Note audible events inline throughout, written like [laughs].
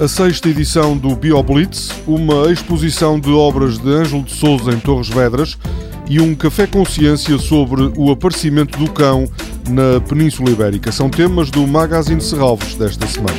a sexta edição do BioBlitz, uma exposição de obras de Ângelo de Souza em Torres Vedras e um café consciência sobre o aparecimento do cão na Península Ibérica. São temas do Magazine Serralves desta semana.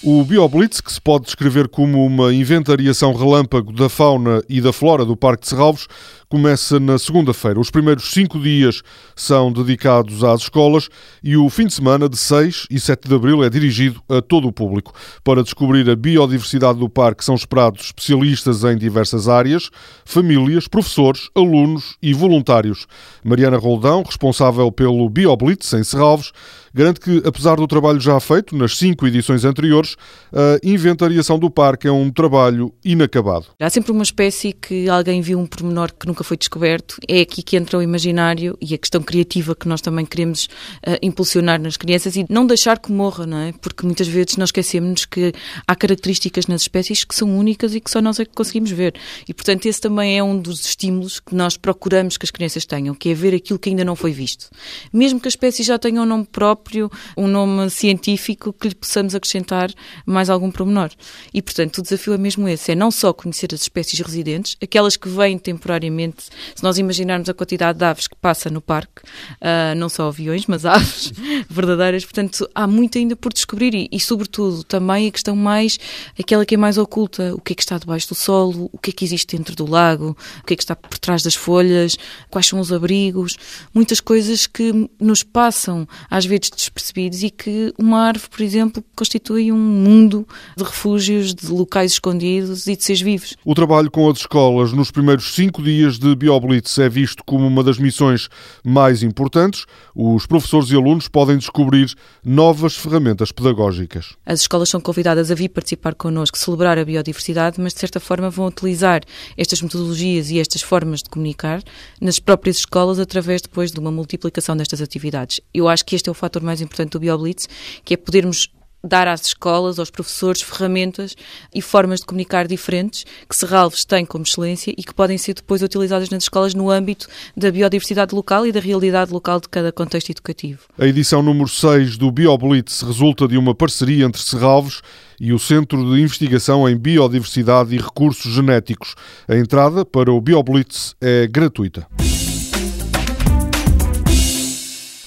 O BioBlitz, que se pode descrever como uma inventariação relâmpago da fauna e da flora do Parque de Serralvos, começa na segunda-feira. Os primeiros cinco dias são dedicados às escolas e o fim de semana de 6 e 7 de abril é dirigido a todo o público. Para descobrir a biodiversidade do parque são esperados especialistas em diversas áreas, famílias, professores, alunos e voluntários. Mariana Roldão, responsável pelo BioBlitz em Serralvos, garante que, apesar do trabalho já feito nas cinco edições anteriores, a inventariação do parque é um trabalho inacabado. Há sempre uma espécie que alguém viu um pormenor que nunca foi descoberto. É aqui que entra o imaginário e a questão criativa que nós também queremos uh, impulsionar nas crianças e não deixar que morra, não é? Porque muitas vezes nós esquecemos que há características nas espécies que são únicas e que só nós é que conseguimos ver. E, portanto, esse também é um dos estímulos que nós procuramos que as crianças tenham, que é ver aquilo que ainda não foi visto. Mesmo que a espécie já tenha um nome próprio, um nome científico, que lhe possamos acrescentar mais algum pormenor. E, portanto, o desafio é mesmo esse, é não só conhecer as espécies residentes, aquelas que vêm temporariamente, se nós imaginarmos a quantidade de aves que passa no parque, uh, não só aviões, mas aves [laughs] verdadeiras, portanto, há muito ainda por descobrir e, e, sobretudo, também a questão mais, aquela que é mais oculta, o que é que está debaixo do solo, o que é que existe dentro do lago, o que é que está por trás das folhas, quais são os abrigos, muitas coisas que nos passam às vezes despercebidos e que uma árvore, por exemplo, constitui um mundo de refúgios, de locais escondidos e de seres vivos. O trabalho com as escolas nos primeiros cinco dias de BioBlitz é visto como uma das missões mais importantes. Os professores e alunos podem descobrir novas ferramentas pedagógicas. As escolas são convidadas a vir participar connosco, celebrar a biodiversidade, mas de certa forma vão utilizar estas metodologias e estas formas de comunicar nas próprias escolas através depois de uma multiplicação destas atividades. Eu acho que este é o fator mais importante do BioBlitz, que é podermos dar às escolas, aos professores, ferramentas e formas de comunicar diferentes que Serralves tem como excelência e que podem ser depois utilizadas nas escolas no âmbito da biodiversidade local e da realidade local de cada contexto educativo. A edição número 6 do BioBlitz resulta de uma parceria entre Serralves e o Centro de Investigação em Biodiversidade e Recursos Genéticos. A entrada para o BioBlitz é gratuita.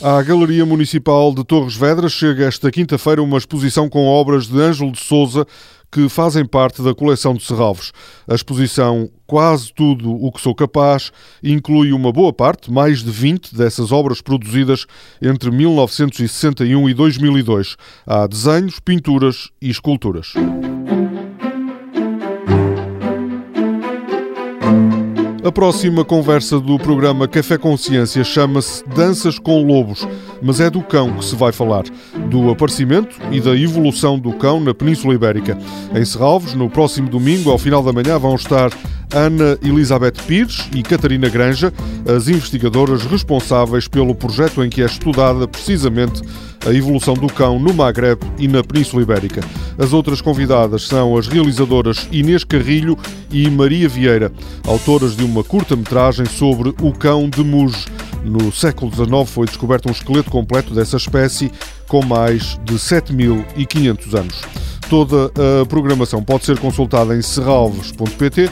À Galeria Municipal de Torres Vedras chega esta quinta-feira uma exposição com obras de Ângelo de Souza que fazem parte da coleção de Serralvos. A exposição Quase Tudo o que Sou Capaz inclui uma boa parte, mais de 20 dessas obras produzidas entre 1961 e 2002. Há desenhos, pinturas e esculturas. A próxima conversa do programa Café Consciência chama-se Danças com Lobos, mas é do cão que se vai falar, do aparecimento e da evolução do cão na Península Ibérica. Em Serralves, no próximo domingo, ao final da manhã, vão estar Ana Elizabeth Pires e Catarina Granja, as investigadoras responsáveis pelo projeto em que é estudada precisamente a evolução do cão no Magreb e na Península Ibérica. As outras convidadas são as realizadoras Inês Carrilho e Maria Vieira, autoras de uma curta-metragem sobre o cão de Muge. No século XIX foi descoberto um esqueleto completo dessa espécie com mais de 7.500 anos. Toda a programação pode ser consultada em serralves.pt